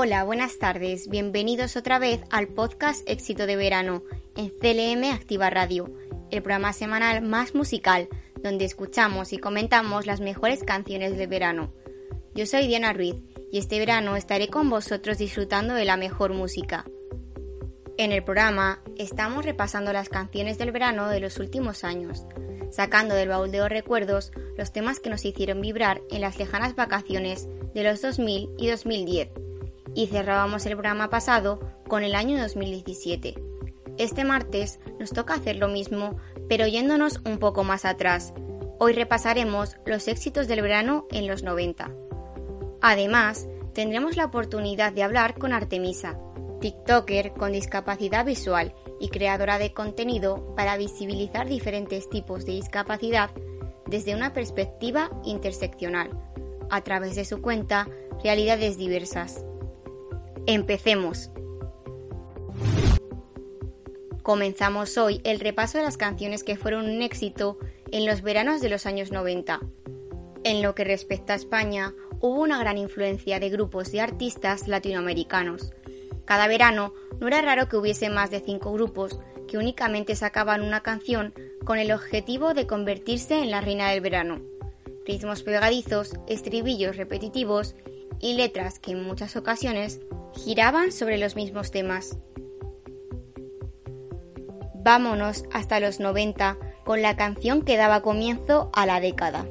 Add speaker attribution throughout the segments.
Speaker 1: Hola, buenas tardes. Bienvenidos otra vez al podcast Éxito de Verano en CLM Activa Radio, el programa semanal más musical donde escuchamos y comentamos las mejores canciones de verano. Yo soy Diana Ruiz y este verano estaré con vosotros disfrutando de la mejor música. En el programa estamos repasando las canciones del verano de los últimos años, sacando del baúl de los recuerdos los temas que nos hicieron vibrar en las lejanas vacaciones de los 2000 y 2010. Y cerrábamos el programa pasado con el año 2017. Este martes nos toca hacer lo mismo, pero yéndonos un poco más atrás. Hoy repasaremos los éxitos del verano en los 90. Además, tendremos la oportunidad de hablar con Artemisa, TikToker con discapacidad visual y creadora de contenido para visibilizar diferentes tipos de discapacidad desde una perspectiva interseccional, a través de su cuenta Realidades Diversas. Empecemos. Comenzamos hoy el repaso de las canciones que fueron un éxito en los veranos de los años 90. En lo que respecta a España, hubo una gran influencia de grupos de artistas latinoamericanos. Cada verano no era raro que hubiese más de cinco grupos que únicamente sacaban una canción con el objetivo de convertirse en la reina del verano. Ritmos pegadizos, estribillos repetitivos y letras que en muchas ocasiones giraban sobre los mismos temas. Vámonos hasta los 90 con la canción que daba comienzo a la década.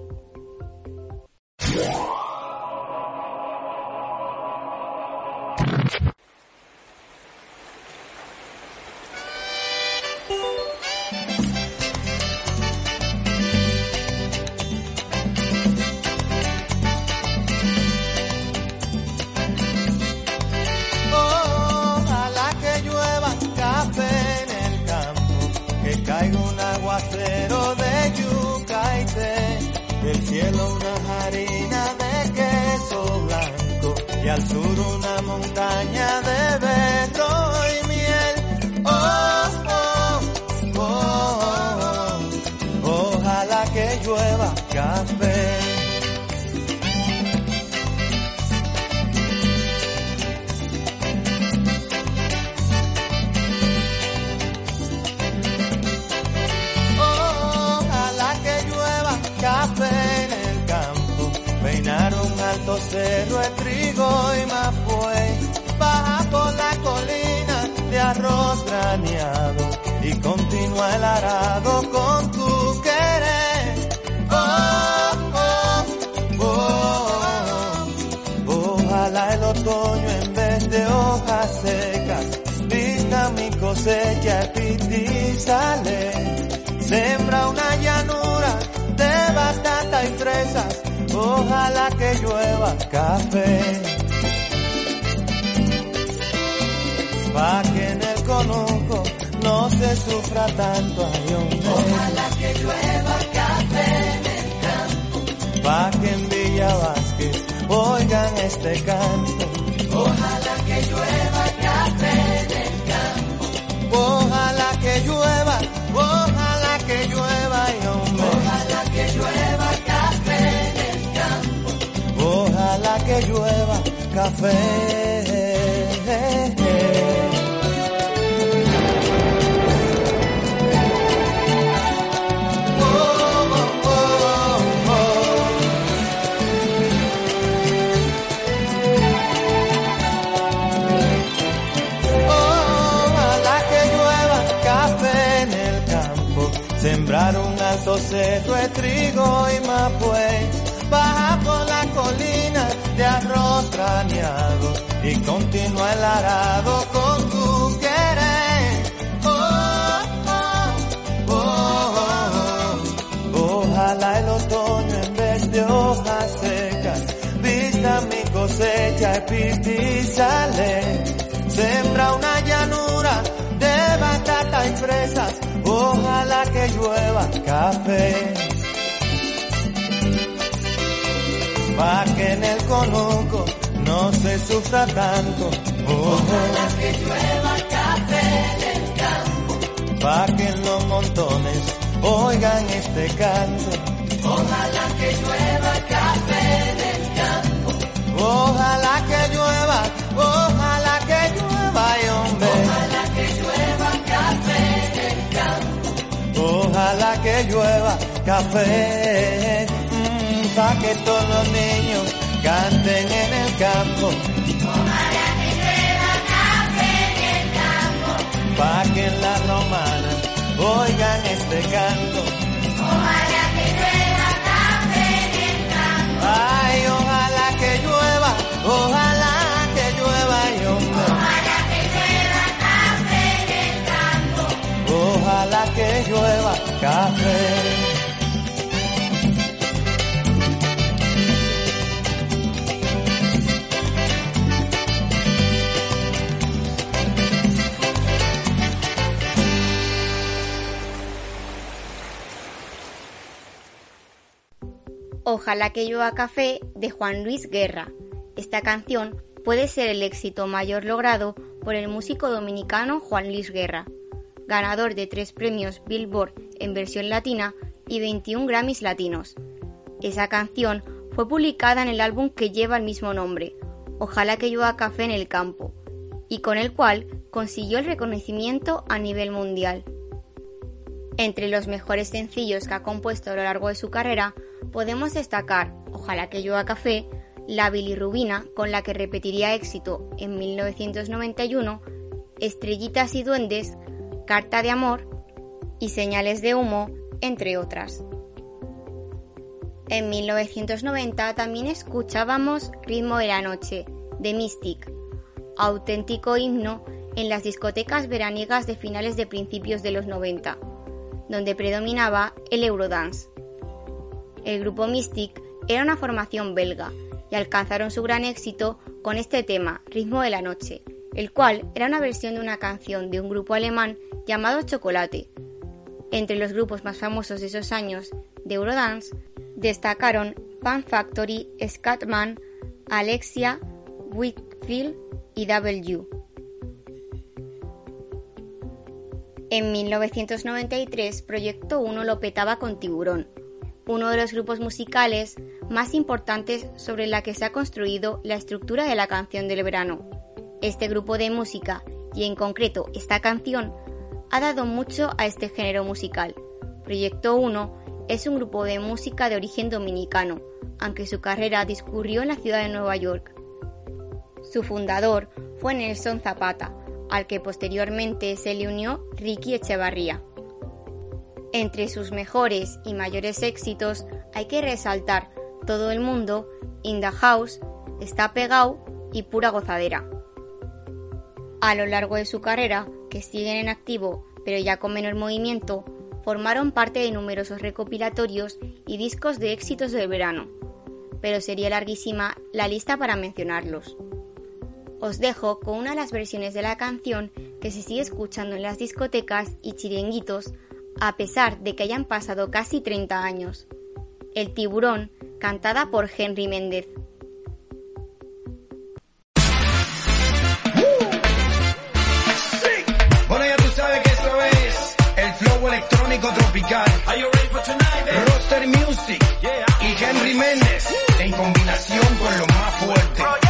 Speaker 2: Cosecha sale. Sembra una llanura de batata y fresas ojalá que llueva café. Pa' que en el conuco no se sufra tanto ayuno.
Speaker 3: Ojalá que llueva café en el campo.
Speaker 2: Pa' que en Villa Vázquez oigan este canto.
Speaker 3: Ojalá que llueva,
Speaker 2: ojalá que llueva y
Speaker 3: Ojalá que llueva
Speaker 2: ojalá que llueva café. Cerro de trigo y mapuey baja por la colina de arroz craneado y continúa el arado con tu querer. Oh, oh, oh, Ojalá el otoño en vez de hojas secas vista mi cosecha y sale. Sembra una llanura de batata y fresas, ojalá que llueva café. pa' que en el conuco no se sufra tanto.
Speaker 3: Ojalá que llueva café en el campo,
Speaker 2: pa' que en los montones oigan este canto.
Speaker 3: Ojalá que llueva café en el campo,
Speaker 2: ojalá que llueva.
Speaker 4: Que llueva café, mm, pa' que todos los niños canten en el campo.
Speaker 3: Ojalá que llueva café en el campo.
Speaker 4: Pa' que en la romana oigan este canto.
Speaker 3: Ojalá que llueva café en el campo.
Speaker 4: Ay, ojalá que llueva, ojalá
Speaker 3: Ojalá que llueva café.
Speaker 4: Ojalá que llueva café
Speaker 1: de Juan Luis Guerra. Esta canción puede ser el éxito mayor logrado por el músico dominicano Juan Luis Guerra, ganador de tres premios Billboard en versión latina y 21 Grammys latinos. Esa canción fue publicada en el álbum que lleva el mismo nombre, Ojalá que llueva café en el campo, y con el cual consiguió el reconocimiento a nivel mundial. Entre los mejores sencillos que ha compuesto a lo largo de su carrera, podemos destacar Ojalá que llueva café, La bilirrubina, con la que repetiría éxito en 1991, Estrellitas y duendes, Carta de amor y Señales de humo, entre otras. En 1990 también escuchábamos Ritmo de la Noche, de Mystic, auténtico himno en las discotecas veraniegas de finales de principios de los 90, donde predominaba el Eurodance. El grupo Mystic era una formación belga y alcanzaron su gran éxito con este tema, Ritmo de la Noche, el cual era una versión de una canción de un grupo alemán llamado Chocolate. Entre los grupos más famosos de esos años de Eurodance destacaron Fan Factory, Scatman, Alexia, Whitfield y W. En 1993, Proyecto 1 lo petaba con Tiburón, uno de los grupos musicales más importantes sobre la que se ha construido la estructura de la canción del verano. Este grupo de música, y en concreto esta canción, ha dado mucho a este género musical. Proyecto 1 es un grupo de música de origen dominicano, aunque su carrera discurrió en la ciudad de Nueva York. Su fundador fue Nelson Zapata, al que posteriormente se le unió Ricky Echevarría. Entre sus mejores y mayores éxitos hay que resaltar Todo el mundo, In the House, Está pegado y Pura gozadera. A lo largo de su carrera, que siguen en activo pero ya con menor movimiento, formaron parte de numerosos recopilatorios y discos de éxitos del verano, pero sería larguísima la lista para mencionarlos. Os dejo con una de las versiones de la canción que se sigue escuchando en las discotecas y chiringuitos a pesar de que hayan pasado casi 30 años. El tiburón, cantada por Henry Méndez.
Speaker 5: En combinación con lo más fuerte.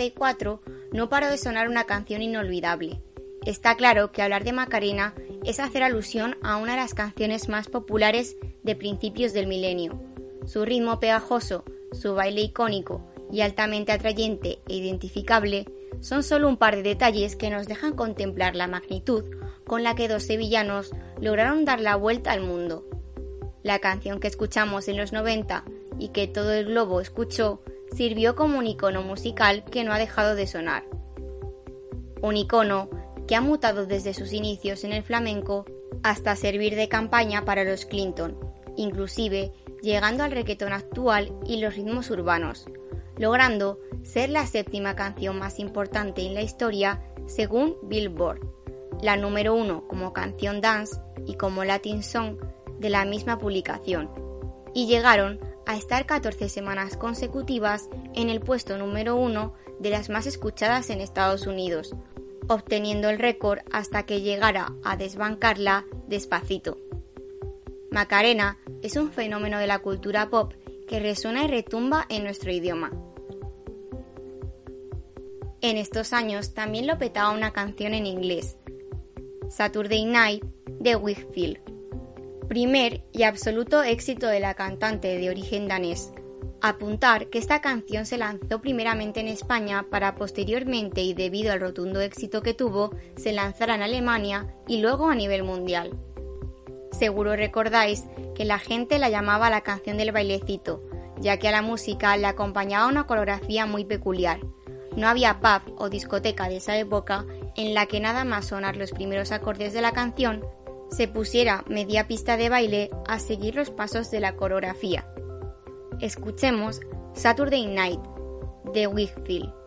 Speaker 1: 1994 no paró de sonar una canción inolvidable. Está claro que hablar de Macarena es hacer alusión a una de las canciones más populares de principios del milenio. Su ritmo pegajoso, su baile icónico y altamente atrayente e identificable son solo un par de detalles que nos dejan contemplar la magnitud con la que dos sevillanos lograron dar la vuelta al mundo. La canción que escuchamos en los 90 y que todo el globo escuchó sirvió como un icono musical que no ha dejado de sonar. Un icono que ha mutado desde sus inicios en el flamenco hasta servir de campaña para los Clinton, inclusive llegando al reggaetón actual y los ritmos urbanos, logrando ser la séptima canción más importante en la historia según Billboard, la número uno como canción dance y como Latin Song de la misma publicación, y llegaron a estar 14 semanas consecutivas en el puesto número uno de las más escuchadas en Estados Unidos, obteniendo el récord hasta que llegara a desbancarla despacito. Macarena es un fenómeno de la cultura pop que resuena y retumba en nuestro idioma. En estos años también lo petaba una canción en inglés, Saturday Night de Whitfield, primer y absoluto éxito de la cantante de origen danés. Apuntar que esta canción se lanzó primeramente en España para posteriormente y debido al rotundo éxito que tuvo, se lanzara en Alemania y luego a nivel mundial. Seguro recordáis que la gente la llamaba la canción del bailecito, ya que a la música le acompañaba una coreografía muy peculiar. No había pub o discoteca de esa época en la que nada más sonar los primeros acordes de la canción se pusiera media pista de baile a seguir los pasos de la coreografía. Escuchemos Saturday Night de Whitfield.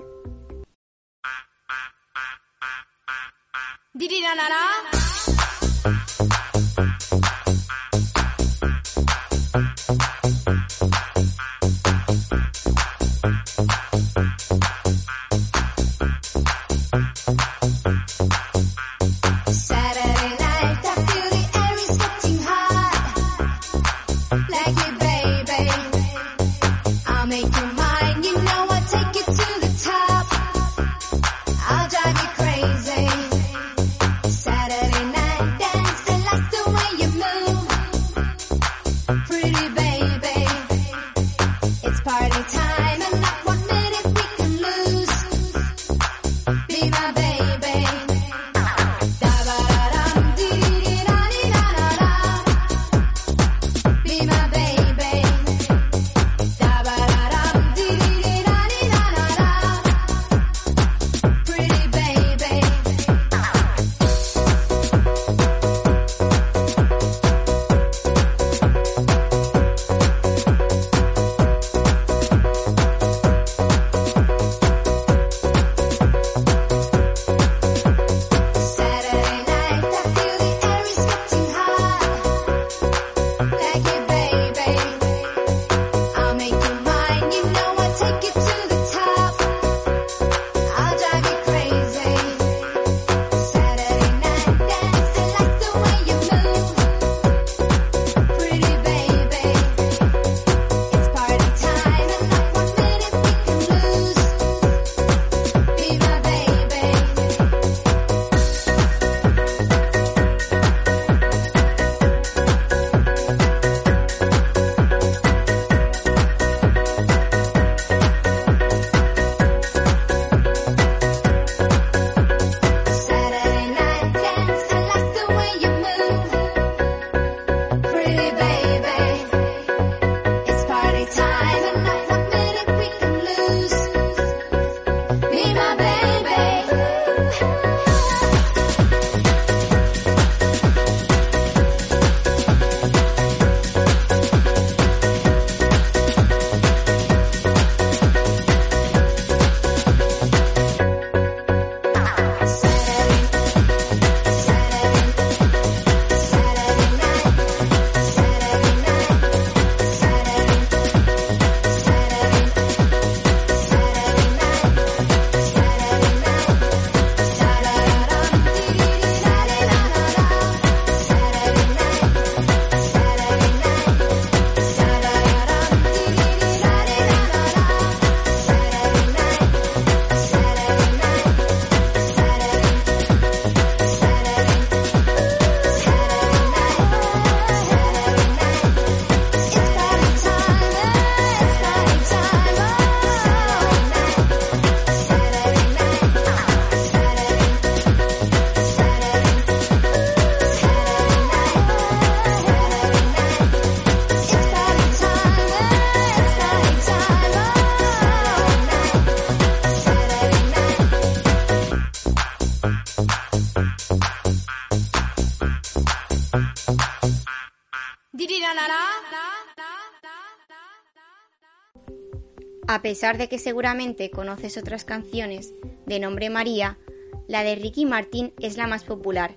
Speaker 1: A pesar de que seguramente conoces otras canciones de nombre María, la de Ricky Martin es la más popular.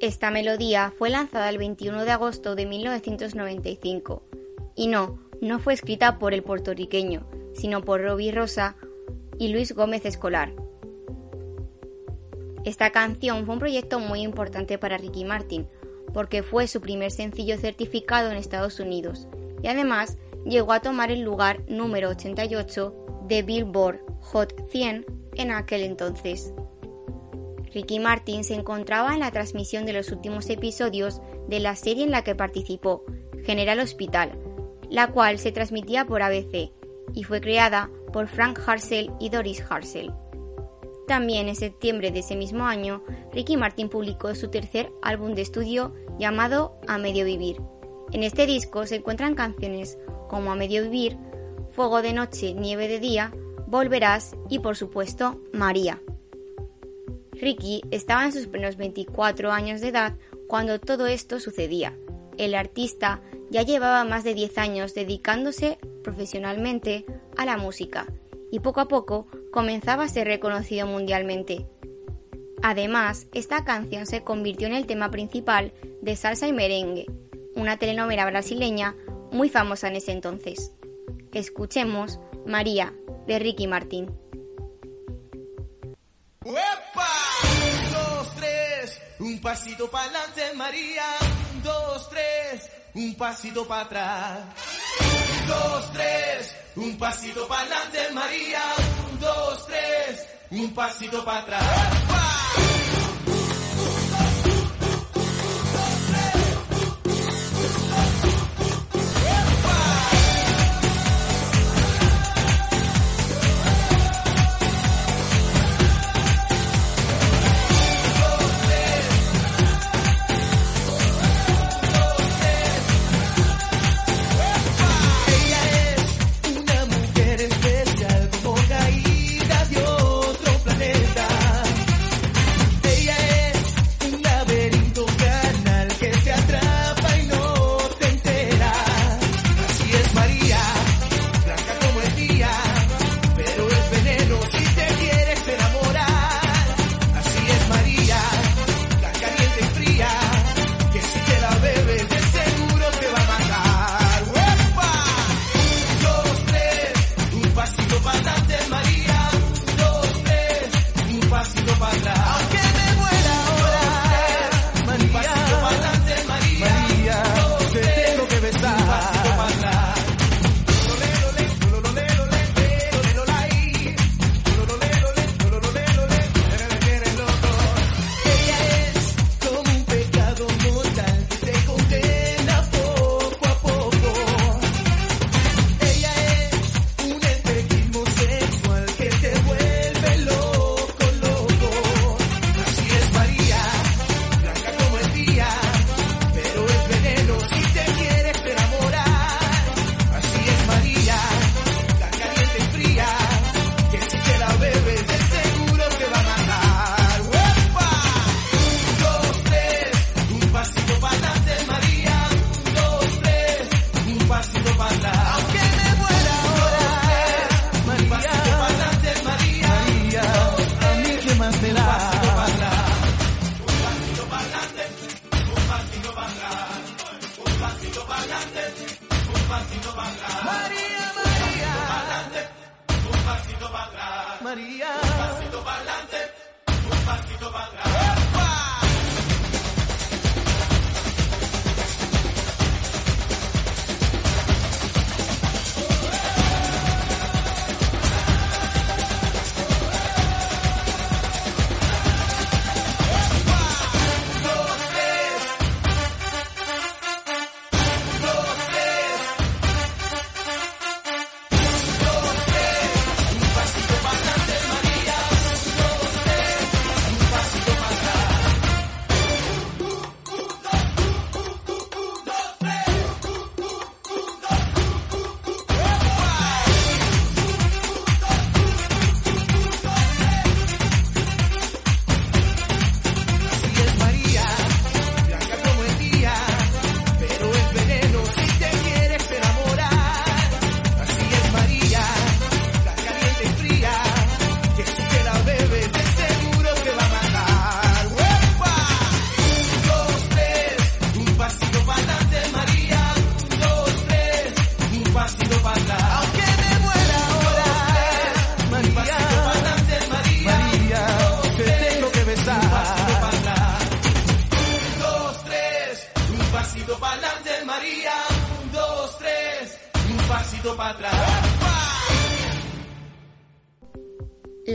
Speaker 1: Esta melodía fue lanzada el 21 de agosto de 1995 y no, no fue escrita por el puertorriqueño, sino por Robbie Rosa y Luis Gómez Escolar. Esta canción fue un proyecto muy importante para Ricky Martin, porque fue su primer sencillo certificado en Estados Unidos y además llegó a tomar el lugar número 88 de Billboard Hot 100 en aquel entonces. Ricky Martin se encontraba en la transmisión de los últimos episodios de la serie en la que participó, General Hospital, la cual se transmitía por ABC y fue creada por Frank Harsel y Doris Harsel. También en septiembre de ese mismo año, Ricky Martin publicó su tercer álbum de estudio llamado A Medio Vivir. En este disco se encuentran canciones como A Medio Vivir, Fuego de Noche, Nieve de Día, Volverás y por supuesto María. Ricky estaba en sus primeros 24 años de edad cuando todo esto sucedía. El artista ya llevaba más de 10 años dedicándose profesionalmente a la música y poco a poco comenzaba a ser reconocido mundialmente. Además, esta canción se convirtió en el tema principal de Salsa y Merengue, una telenovela brasileña muy famosa en ese entonces. Escuchemos María, de Ricky Martin.
Speaker 4: ¡Uepa! Un, dos, tres, un pasito para adelante, María. Un, dos, tres, un pasito para atrás. Un, dos, tres, un pasito para adelante, María. Un, dos, tres, un pasito para atrás.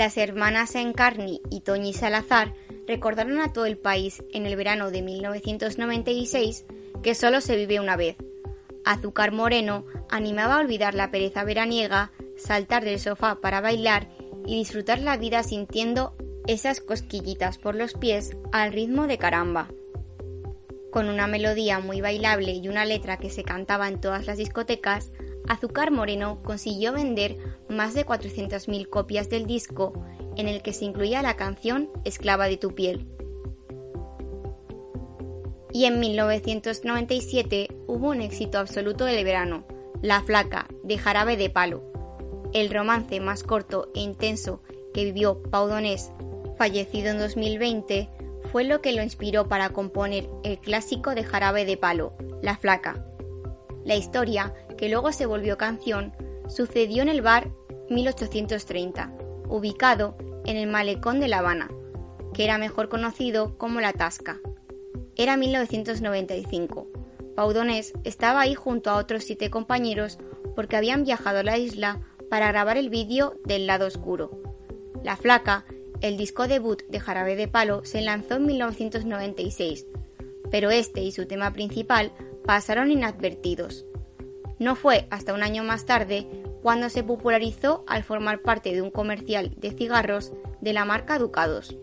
Speaker 1: Las hermanas Encarni y Toñi Salazar recordaron a todo el país en el verano de 1996 que solo se vive una vez. Azúcar Moreno animaba a olvidar la pereza veraniega, saltar del sofá para bailar y disfrutar la vida sintiendo esas cosquillitas por los pies al ritmo de caramba. Con una melodía muy bailable y una letra que se cantaba en todas las discotecas, Azúcar Moreno consiguió vender más de 400.000 copias del disco en el que se incluía la canción Esclava de tu piel. Y en 1997 hubo un éxito absoluto del verano, La Flaca, de Jarabe de Palo. El romance más corto e intenso que vivió Pau Donés, fallecido en 2020, fue lo que lo inspiró para componer el clásico de Jarabe de Palo, La Flaca. La historia, que luego se volvió canción, sucedió en el bar 1830, ubicado en el malecón de La Habana, que era mejor conocido como La Tasca. Era 1995. Paudonés estaba ahí junto a otros siete compañeros porque habían viajado a la isla para grabar el vídeo del lado oscuro. La Flaca, el disco debut de Jarabe de Palo, se lanzó en 1996, pero este y su tema principal pasaron inadvertidos. No fue hasta un año más tarde cuando se popularizó al formar parte de un comercial de cigarros de la marca Ducados.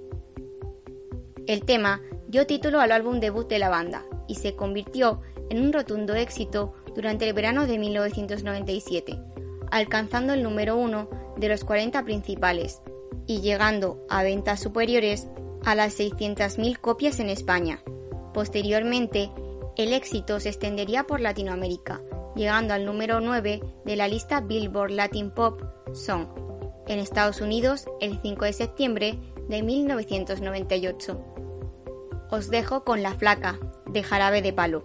Speaker 1: El tema dio título al álbum debut de la banda y se convirtió en un rotundo éxito durante el verano de 1997, alcanzando el número uno de los 40 principales y llegando a ventas superiores a las 600.000 copias en España. Posteriormente, el éxito se extendería por Latinoamérica, llegando al número 9 de la lista Billboard Latin Pop Song en Estados Unidos el 5 de septiembre de 1998. Os dejo con La Flaca, de Jarabe de Palo.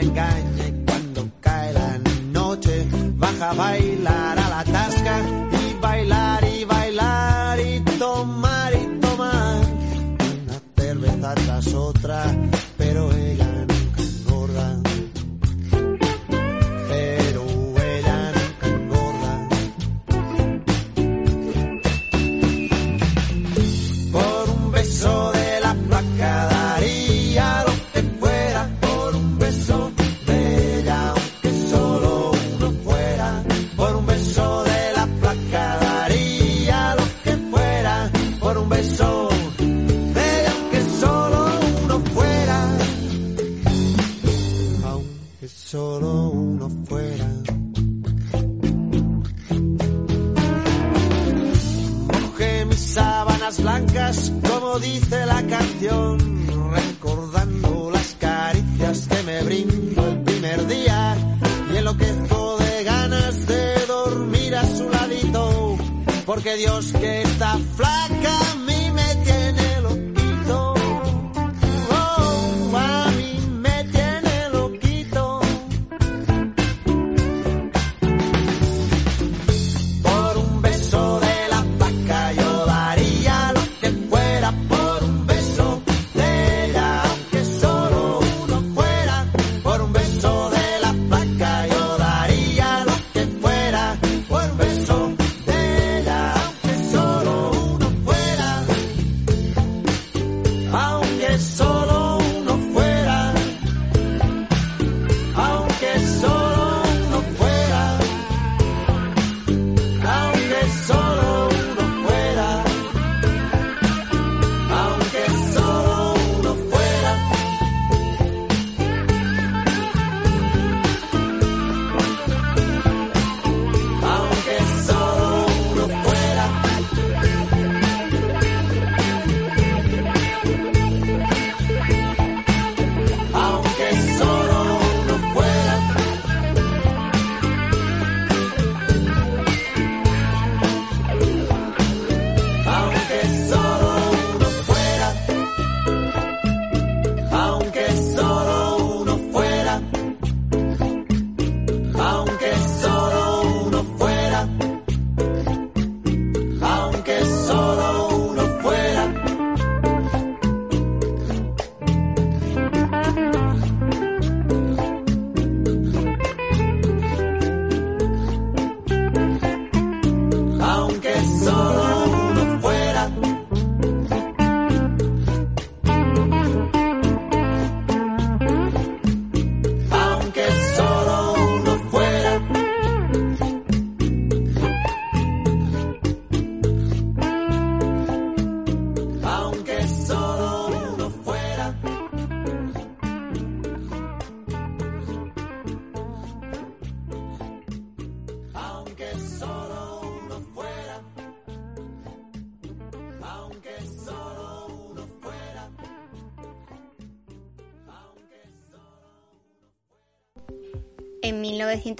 Speaker 3: Engaña y cuando cae la noche baja a bailar porque Dios que está flaca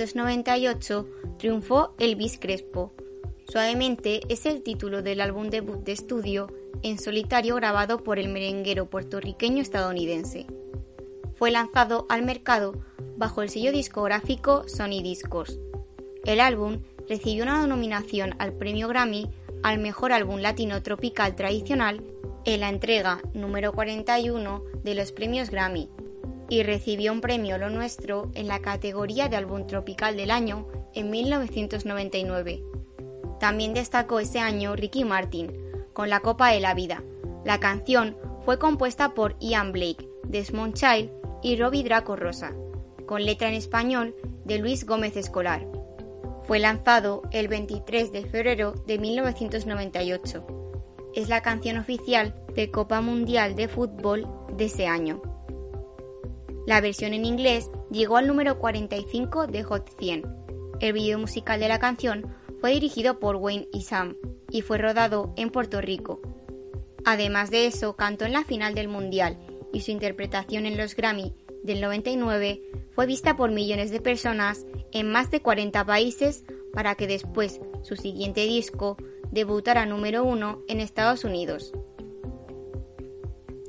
Speaker 1: 1998 triunfó Elvis Crespo. Suavemente es el título del álbum debut de estudio en solitario grabado por el merenguero puertorriqueño estadounidense. Fue lanzado al mercado bajo el sello discográfico Sony Discos. El álbum recibió una nominación al premio Grammy al mejor álbum latino tropical tradicional en la entrega número 41 de los premios Grammy y recibió un premio Lo Nuestro en la categoría de álbum tropical del año en 1999. También destacó ese año Ricky Martin con La Copa de la Vida. La canción fue compuesta por Ian Blake, Desmond Child y Robbie Draco Rosa, con letra en español de Luis Gómez Escolar. Fue lanzado el 23 de febrero de 1998. Es la canción oficial de Copa Mundial de Fútbol de ese año. La versión en inglés llegó al número 45 de Hot 100. El video musical de la canción fue dirigido por Wayne y Sam y fue rodado en Puerto Rico. Además de eso, cantó en la final del Mundial y su interpretación en los Grammy del 99 fue vista por millones de personas en más de 40 países para que después su siguiente disco debutara número uno en Estados Unidos.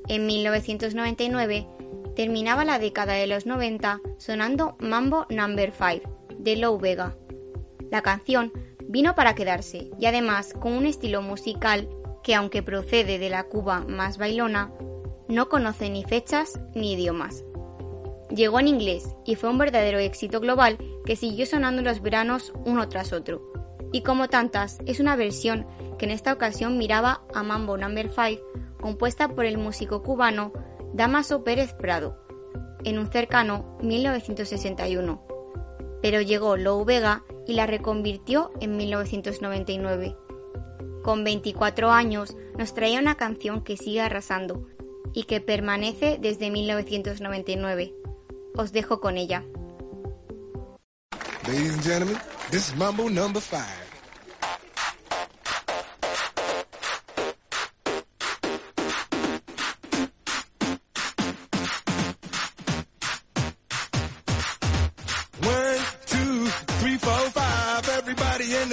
Speaker 1: En 1999 terminaba la década de los 90 sonando Mambo Number 5 de Low Vega. La canción vino para quedarse y además con un estilo musical que aunque procede de la Cuba más bailona, no conoce ni fechas ni idiomas. Llegó en inglés y fue un verdadero éxito global que siguió sonando los veranos uno tras otro. Y como tantas, es una versión que en esta ocasión miraba a Mambo Number 5, compuesta por el músico cubano Damaso Pérez Prado, en un cercano 1961. Pero llegó Lou Vega y la reconvirtió en 1999. Con 24 años nos traía una canción que sigue arrasando y que permanece desde 1999. Os dejo con ella.
Speaker 6: Ladies and gentlemen, this is Mambo number five.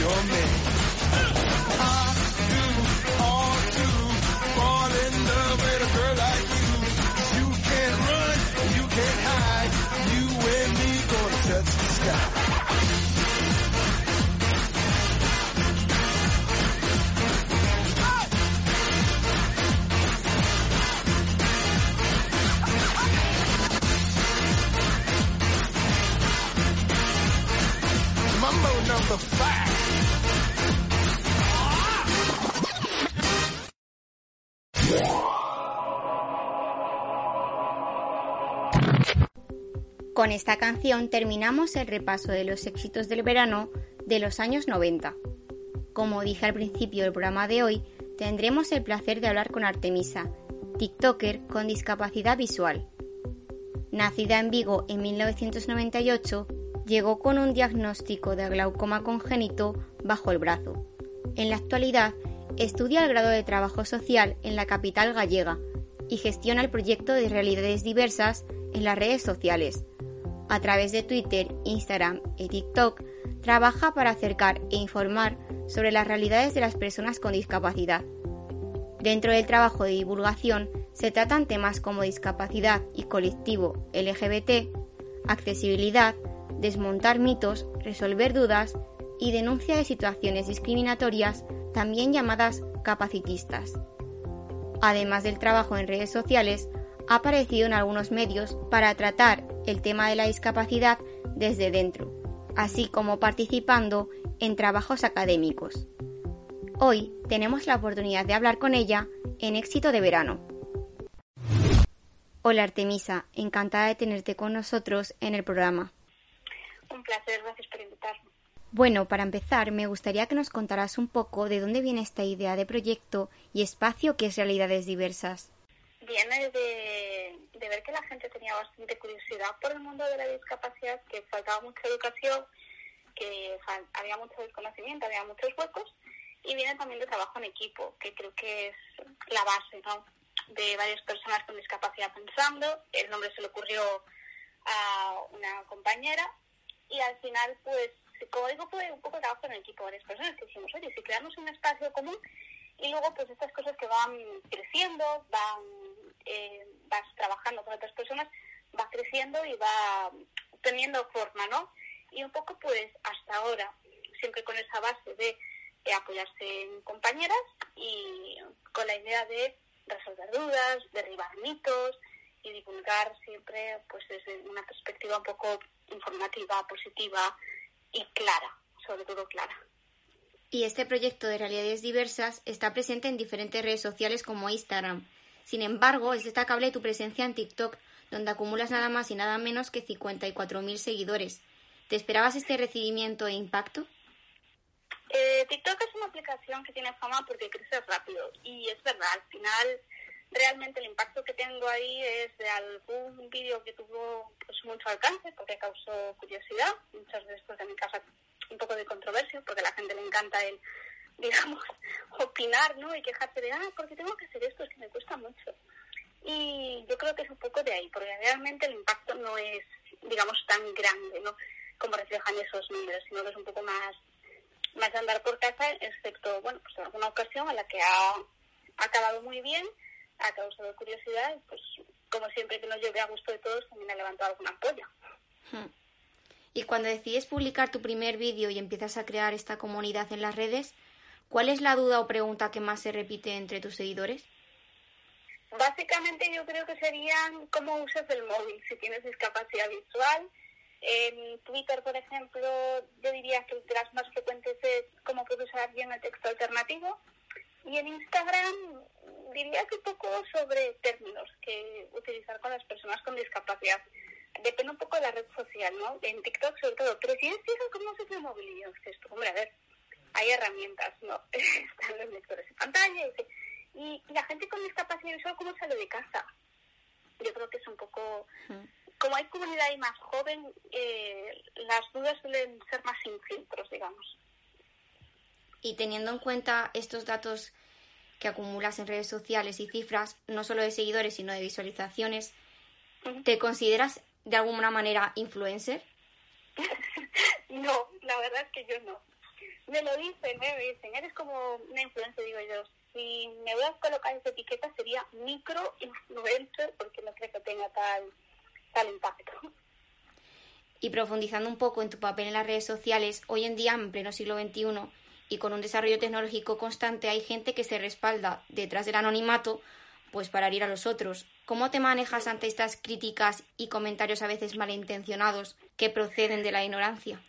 Speaker 6: your man.
Speaker 1: Con esta canción terminamos el repaso de los éxitos del verano de los años 90. Como dije al principio del programa de hoy, tendremos el placer de hablar con Artemisa, TikToker con discapacidad visual. Nacida en Vigo en 1998, llegó con un diagnóstico de glaucoma congénito bajo el brazo. En la actualidad, estudia el grado de trabajo social en la capital gallega y gestiona el proyecto de realidades diversas en las redes sociales. A través de Twitter, Instagram y TikTok, trabaja para acercar e informar sobre las realidades de las personas con discapacidad. Dentro del trabajo de divulgación se tratan temas como discapacidad y colectivo LGBT, accesibilidad, desmontar mitos, resolver dudas y denuncia de situaciones discriminatorias, también llamadas capacitistas. Además del trabajo en redes sociales, ha aparecido en algunos medios para tratar el tema de la discapacidad desde dentro, así como participando en trabajos académicos. Hoy tenemos la oportunidad de hablar con ella en Éxito de Verano. Hola Artemisa, encantada de tenerte con nosotros en el programa.
Speaker 7: Un placer, gracias por invitarme.
Speaker 1: Bueno, para empezar, me gustaría que nos contaras un poco de dónde viene esta idea de proyecto y espacio que es Realidades Diversas.
Speaker 7: Viene de, de ver que la gente tenía bastante curiosidad por el mundo de la discapacidad, que faltaba mucha educación, que había mucho desconocimiento, había muchos huecos, y viene también de trabajo en equipo, que creo que es la base, ¿no? De varias personas con discapacidad pensando. El nombre se le ocurrió a una compañera y al final, pues, como digo, fue un poco trabajo en equipo, varias personas que dijimos, oye, si creamos un espacio común y luego, pues, estas cosas que van creciendo, van, eh, vas trabajando con otras personas, va creciendo y va teniendo forma, ¿no? Y un poco, pues, hasta ahora, siempre con esa base de apoyarse en compañeras y con la idea de resolver dudas, derribar mitos y divulgar siempre pues desde una perspectiva un poco informativa, positiva y clara, sobre todo clara.
Speaker 1: Y este proyecto de realidades diversas está presente en diferentes redes sociales como Instagram. Sin embargo, es destacable tu presencia en TikTok, donde acumulas nada más y nada menos que 54.000 seguidores. ¿Te esperabas este recibimiento e impacto?
Speaker 7: Eh, TikTok es una aplicación que tiene fama porque crece rápido y es verdad, al final realmente el impacto que tengo ahí es de algún vídeo que tuvo pues, mucho alcance porque causó curiosidad, veces pues, en mi casa un poco de controversia porque a la gente le encanta el, digamos, opinar ¿no? y quejarse de, ah, porque tengo que hacer esto, es que me cuesta mucho. Y yo creo que es un poco de ahí, porque realmente el impacto no es, digamos, tan grande, ¿no? Como reflejan esos números, sino que es un poco más más de andar por casa, excepto, bueno, pues en alguna ocasión en la que ha acabado muy bien, ha causado curiosidad, y pues como siempre que nos lleve a gusto de todos, también ha levantado alguna ampolla.
Speaker 1: Hmm. Y cuando decides publicar tu primer vídeo y empiezas a crear esta comunidad en las redes, ¿Cuál es la duda o pregunta que más se repite entre tus seguidores?
Speaker 7: Básicamente yo creo que serían cómo usas el móvil, si tienes discapacidad visual. En Twitter, por ejemplo, yo diría que de las más frecuentes es cómo puedo usar bien el texto alternativo. Y en Instagram diría que un poco sobre términos que utilizar con las personas con discapacidad. Depende un poco de la red social, ¿no? En TikTok sobre todo. Pero si es fijo cómo móvil, y yo, dices, hombre, a ver, hay herramientas, ¿no? Están los lectores de pantalla y, y, y la gente con discapacidad visual, ¿cómo sale de casa? Yo creo que es un poco... Como hay comunidad ahí más joven, eh, las dudas suelen ser más sin filtros, digamos.
Speaker 1: Y teniendo en cuenta estos datos que acumulas en redes sociales y cifras, no solo de seguidores, sino de visualizaciones, ¿te consideras de alguna manera influencer?
Speaker 7: no, la verdad es que yo no. Me lo dicen, ¿eh? me dicen, eres como una influencer, digo yo. Si me voy a colocar esa etiqueta sería micro influencer porque no creo que tenga tal, tal impacto.
Speaker 1: Y profundizando un poco en tu papel en las redes sociales, hoy en día, en pleno siglo XXI, y con un desarrollo tecnológico constante, hay gente que se respalda detrás del anonimato pues para herir a los otros. ¿Cómo te manejas ante estas críticas y comentarios a veces malintencionados que proceden de la ignorancia?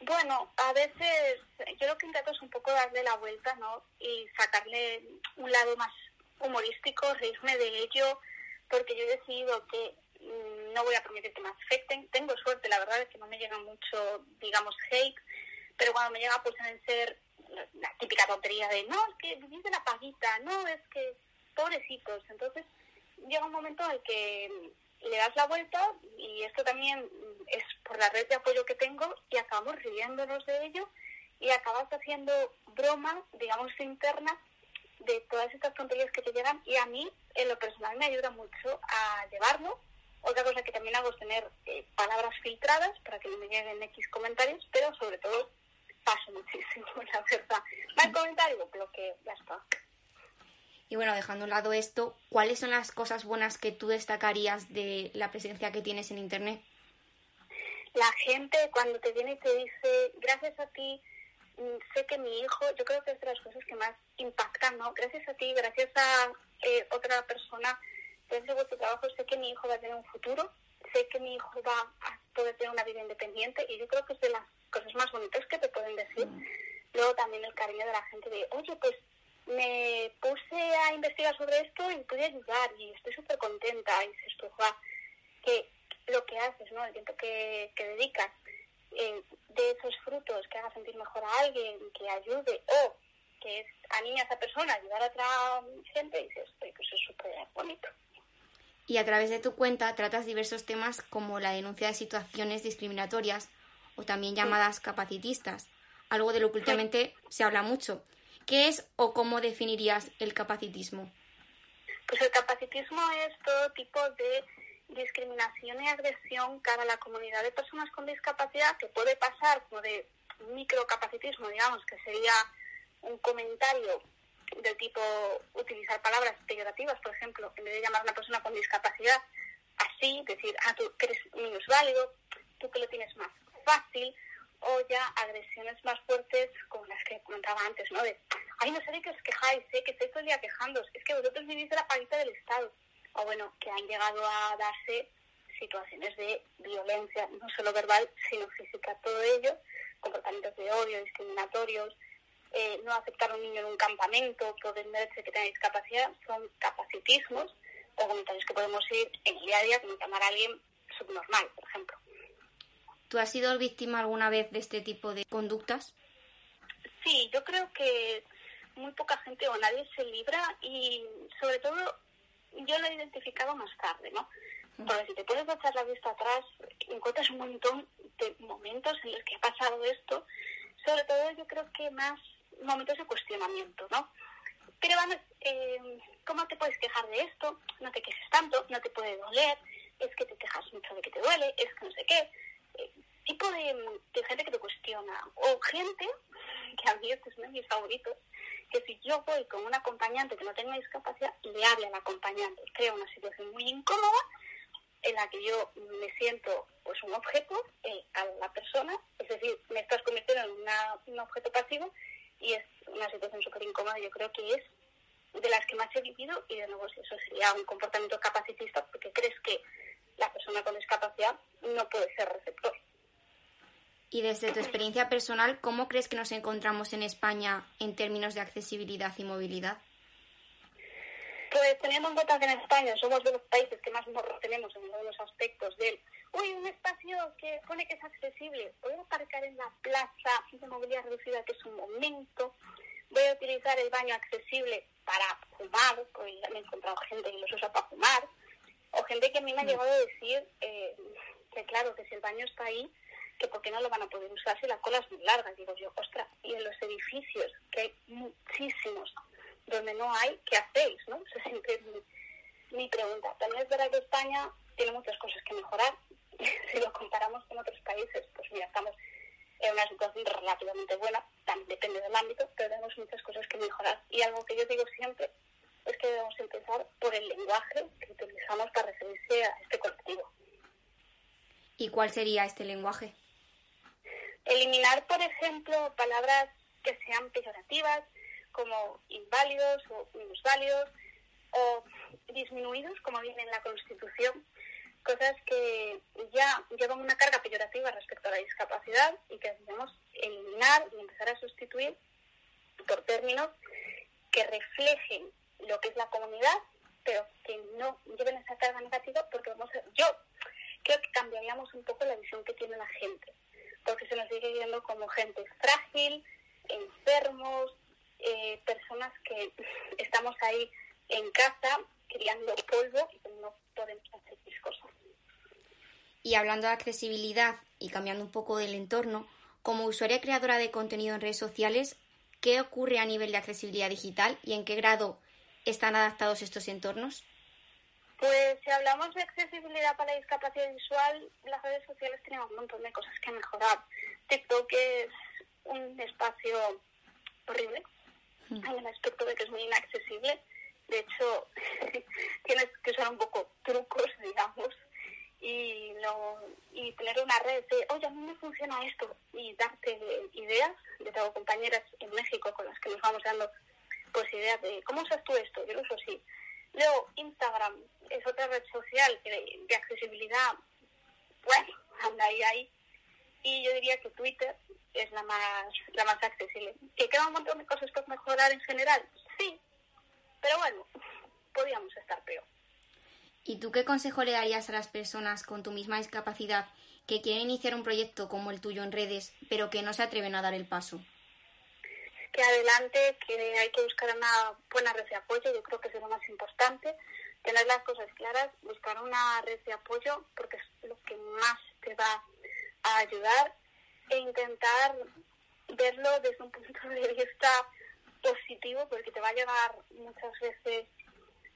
Speaker 7: Bueno, a veces yo lo que intento es un poco darle la vuelta, ¿no? Y sacarle un lado más humorístico, reírme de ello, porque yo he decidido que mm, no voy a permitir que me afecten. Tengo suerte, la verdad es que no me llega mucho, digamos, hate, pero cuando me llega pues deben ser la típica tontería de, no, es que vivís de la paguita, no, es que pobrecitos. Entonces llega un momento en el que le das la vuelta y esto también es por la red de apoyo que tengo y acabamos riéndonos de ello y acabas haciendo broma, digamos, interna de todas estas tonterías que te llegan y a mí en lo personal me ayuda mucho a llevarlo. Otra cosa que también hago es tener eh, palabras filtradas para que no me lleguen X comentarios, pero sobre todo paso muchísimo, la verdad. Mal comentario, bloqueo, ya está.
Speaker 1: Y bueno, dejando a un lado esto, ¿cuáles son las cosas buenas que tú destacarías de la presencia que tienes en Internet?
Speaker 7: La gente cuando te viene y te dice, gracias a ti, mm, sé que mi hijo, yo creo que es de las cosas que más impactan, ¿no? Gracias a ti, gracias a eh, otra persona, gracias a vuestro trabajo, sé que mi hijo va a tener un futuro, sé que mi hijo va a poder tener una vida independiente y yo creo que es de las cosas más bonitas que te pueden decir. Luego también el cariño de la gente de, oye, pues me puse a investigar sobre esto y pude ayudar y estoy súper contenta. Y dices, pues, va, que lo que haces, ¿no? El tiempo que, que dedicas, eh, de esos frutos, que haga sentir mejor a alguien, que ayude o que es, anime a esa persona, ayudar a otra gente, y dices, pues es súper bonito.
Speaker 1: Y a través de tu cuenta tratas diversos temas como la denuncia de situaciones discriminatorias o también llamadas capacitistas, algo de lo que últimamente se habla mucho. ¿Qué es o cómo definirías el capacitismo?
Speaker 7: Pues el capacitismo es todo tipo de discriminación y agresión cara a la comunidad de personas con discapacidad que puede pasar como de microcapacitismo, digamos, que sería un comentario del tipo utilizar palabras peyorativas, por ejemplo, en vez de llamar a una persona con discapacidad así, decir, ah, tú que eres minusválido, tú que lo tienes más fácil, o ya agresiones más fuertes como las que comentaba antes, ¿no? De, ay, no sé de qué os quejáis, sé que estáis todo el es que vosotros vivís de la paguita del Estado. O bueno, que han llegado a darse situaciones de violencia, no solo verbal, sino física, todo ello, comportamientos de odio, discriminatorios, eh, no aceptar a un niño en un campamento por venderse que tenga discapacidad, son capacitismos o comentarios que podemos ir en el día a día como llamar a alguien subnormal, por ejemplo.
Speaker 1: ¿Tú has sido víctima alguna vez de este tipo de conductas?
Speaker 7: Sí, yo creo que muy poca gente o nadie se libra y sobre todo yo lo he identificado más tarde, ¿no? Porque si te puedes echar la vista atrás, encuentras un montón de momentos en los que ha pasado esto, sobre todo yo creo que más momentos de cuestionamiento, ¿no? Pero vamos, eh, ¿cómo te puedes quejar de esto? No te quejes tanto, no te puede doler, es que te quejas mucho de que te duele, es que no sé qué. Tipo de, gente que te cuestiona. O gente, que a mí este es uno de mis favoritos, que si yo voy con un acompañante que no tenga discapacidad, le hable al acompañante. Crea una situación muy incómoda en la que yo me siento pues un objeto eh, a la persona, es decir, me estás convirtiendo en una, un objeto pasivo y es una situación súper incómoda. Yo creo que es de las que más he vivido y de nuevo eso sería un comportamiento capacitista porque crees que la persona con discapacidad no puede ser receptor.
Speaker 1: Y desde tu experiencia personal, ¿cómo crees que nos encontramos en España en términos de accesibilidad y movilidad?
Speaker 7: Pues teniendo en cuenta que en España somos de los países que más morro tenemos en algunos aspectos del, uy, un espacio que pone que es accesible, voy a aparcar en la plaza de movilidad reducida que es un momento, voy a utilizar el baño accesible para fumar, porque ya me he encontrado gente que los usa para fumar, o gente que a mí me ha llegado a decir eh, que claro, que si el baño está ahí, que por qué no lo van a poder usar si la cola es muy larga. Digo yo, ostras, y en los edificios, que hay muchísimos, donde no hay, ¿qué hacéis? ¿no? Esa siempre es mi, mi pregunta. También es verdad que España tiene muchas cosas que mejorar. si lo comparamos con otros países, pues mira, estamos en una situación relativamente buena, también depende del ámbito, pero tenemos muchas cosas que mejorar. Y algo que yo digo siempre es que debemos empezar por el lenguaje que utilizamos para referirse a este colectivo.
Speaker 1: ¿Y cuál sería este lenguaje?
Speaker 7: Eliminar, por ejemplo, palabras que sean peyorativas, como inválidos o minusválidos, o disminuidos, como viene en la Constitución, cosas que ya llevan una carga peyorativa respecto a la discapacidad y que debemos eliminar y empezar a sustituir por términos que reflejen lo que es la comunidad, pero que no lleven esa carga negativa porque vamos a, yo creo que cambiaríamos un poco la visión que tiene la gente, porque se nos sigue viendo como gente frágil, enfermos, eh, personas que estamos ahí en casa criando polvo y que no podemos hacer mis cosas.
Speaker 1: Y hablando de accesibilidad y cambiando un poco del entorno, como usuaria creadora de contenido en redes sociales, ¿qué ocurre a nivel de accesibilidad digital y en qué grado están adaptados estos entornos?
Speaker 7: Pues si hablamos de accesibilidad para la discapacidad visual, las redes sociales tienen un montón de cosas que mejorar. TikTok es un espacio horrible, hay un aspecto de que es muy inaccesible. De hecho, tienes que usar un poco trucos, digamos, y, lo, y tener una red de, oye, a mí me funciona esto, y darte ideas. Yo tengo compañeras en México con las que nos vamos dando pues ideas de, ¿cómo usas tú esto? Yo lo uso así. Luego, Instagram es otra red social que de, accesibilidad, bueno, anda ahí, ahí. Y yo diría que Twitter es la más, la más accesible. ¿Que queda un montón de cosas por mejorar en general? Sí, pero bueno, podríamos estar peor.
Speaker 1: ¿Y tú qué consejo le darías a las personas con tu misma discapacidad que quieren iniciar un proyecto como el tuyo en redes, pero que no se atreven a dar el paso?
Speaker 7: Que adelante, que hay que buscar una buena red de apoyo, yo creo que es lo más importante. Tener las cosas claras, buscar una red de apoyo, porque es lo que más te va a ayudar e intentar verlo desde un punto de vista positivo, porque te va a llevar muchas veces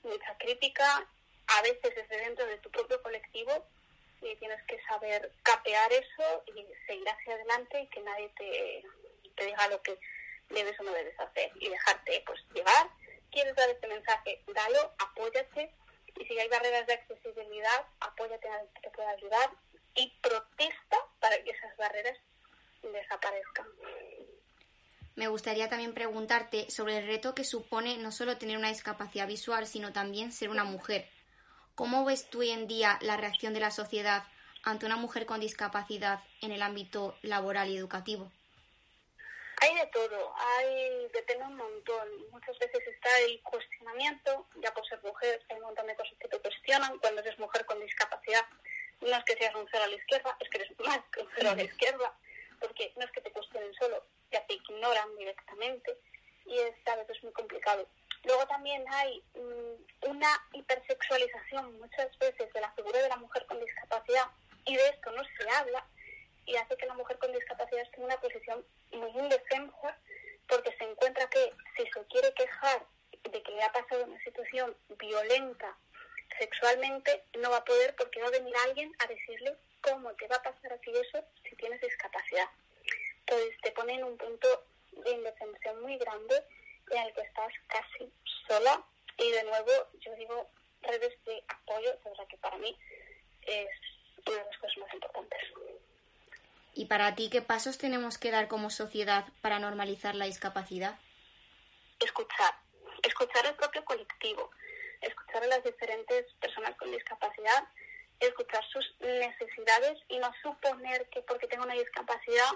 Speaker 7: mucha crítica, a veces desde dentro de tu propio colectivo, y tienes que saber capear eso y seguir hacia adelante y que nadie te, te diga lo que debes o no debes hacer y dejarte pues llevar. ¿Quieres dar este mensaje? Dalo, apóyate y si hay barreras de accesibilidad, apóyate a alguien que te pueda ayudar y protesta para que esas barreras desaparezcan.
Speaker 1: Me gustaría también preguntarte sobre el reto que supone no solo tener una discapacidad visual, sino también ser una mujer. ¿Cómo ves tú hoy en día la reacción de la sociedad ante una mujer con discapacidad en el ámbito laboral y educativo?
Speaker 7: Hay de todo, hay, depende un montón. Muchas veces está el cuestionamiento, ya por ser mujer, hay un montón de cosas que te cuestionan. Cuando eres mujer con discapacidad, no es que seas un cero a la izquierda, es que eres más que un cero a la izquierda, porque no es que te cuestionen solo, ya te ignoran directamente y es a veces muy complicado. Luego también hay mm, una hipersexualización muchas veces de la figura de la mujer con discapacidad y de esto no se habla y hace que la mujer con discapacidad esté en una posición muy indefensa porque se encuentra que si se quiere quejar de que le ha pasado una situación violenta sexualmente, no va a poder porque va a venir alguien a decirle cómo te va a pasar a ti eso si tienes discapacidad. Entonces te pone en un punto de indefensión muy grande en el que estás casi sola y de nuevo yo digo redes de apoyo, de verdad que para mí es una de las cosas más importantes.
Speaker 1: ¿Y para ti qué pasos tenemos que dar como sociedad para normalizar la discapacidad?
Speaker 7: escuchar, escuchar el propio colectivo, escuchar a las diferentes personas con discapacidad, escuchar sus necesidades y no suponer que porque tengo una discapacidad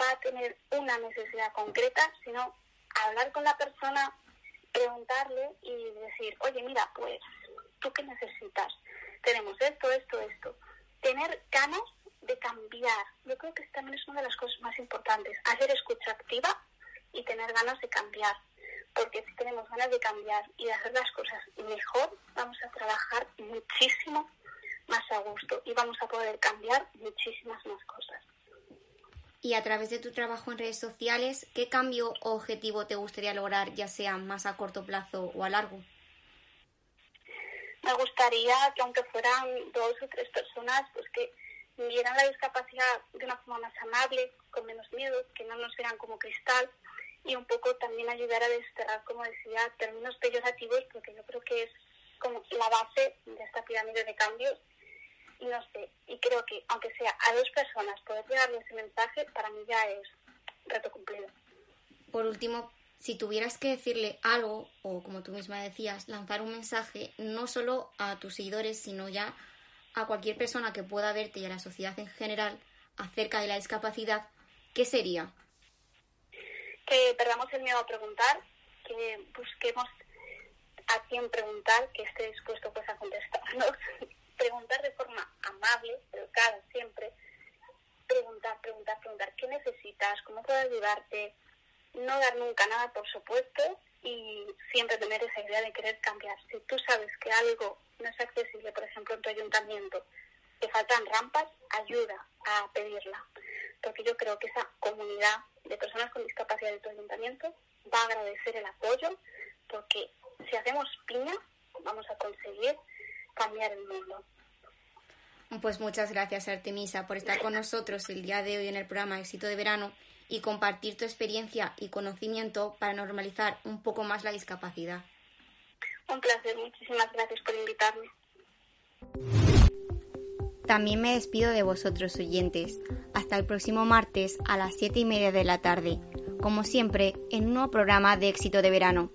Speaker 7: va a tener una necesidad concreta, sino hablar con la persona, preguntarle y decir, oye, mira, pues, ¿tú qué necesitas? Tenemos esto, esto, esto. Tener ganas de cambiar. Yo creo que también es una de las cosas más importantes. Hacer escucha activa y tener ganas de cambiar porque si tenemos ganas de cambiar y de hacer las cosas mejor, vamos a trabajar muchísimo más a gusto y vamos a poder cambiar muchísimas más cosas.
Speaker 1: Y a través de tu trabajo en redes sociales, ¿qué cambio o objetivo te gustaría lograr, ya sea más a corto plazo o a largo?
Speaker 7: Me gustaría que aunque fueran dos o tres personas, pues que vieran la discapacidad de una forma más amable, con menos miedo, que no nos vieran como cristal, y un poco también ayudar a desterrar, como decía, términos peyorativos, porque yo creo que es como la base de esta pirámide de cambios. Y no sé, y creo que aunque sea a dos personas poder llegarle ese mensaje, para mí ya es reto cumplido.
Speaker 1: Por último, si tuvieras que decirle algo, o como tú misma decías, lanzar un mensaje no solo a tus seguidores, sino ya a cualquier persona que pueda verte y a la sociedad en general acerca de la discapacidad, ¿qué sería?
Speaker 7: que perdamos el miedo a preguntar, que busquemos a quién preguntar, que esté dispuesto pues a contestarnos, preguntar de forma amable, educada siempre, preguntar, preguntar, preguntar, ¿qué necesitas? ¿Cómo puedo ayudarte? No dar nunca nada por supuesto y siempre tener esa idea de querer cambiar. Si tú sabes que algo no es accesible, por ejemplo, en tu ayuntamiento, te faltan rampas, ayuda a pedirla. Porque yo creo que esa comunidad de personas con discapacidad de tu ayuntamiento va a agradecer el apoyo, porque si hacemos piña, vamos a conseguir cambiar el mundo.
Speaker 1: Pues muchas gracias, Artemisa, por estar con nosotros el día de hoy en el programa Éxito de Verano y compartir tu experiencia y conocimiento para normalizar un poco más la discapacidad.
Speaker 7: Un placer, muchísimas gracias por invitarme.
Speaker 1: También me despido de vosotros oyentes. Hasta el próximo martes a las 7 y media de la tarde. Como siempre, en un nuevo programa de éxito de verano.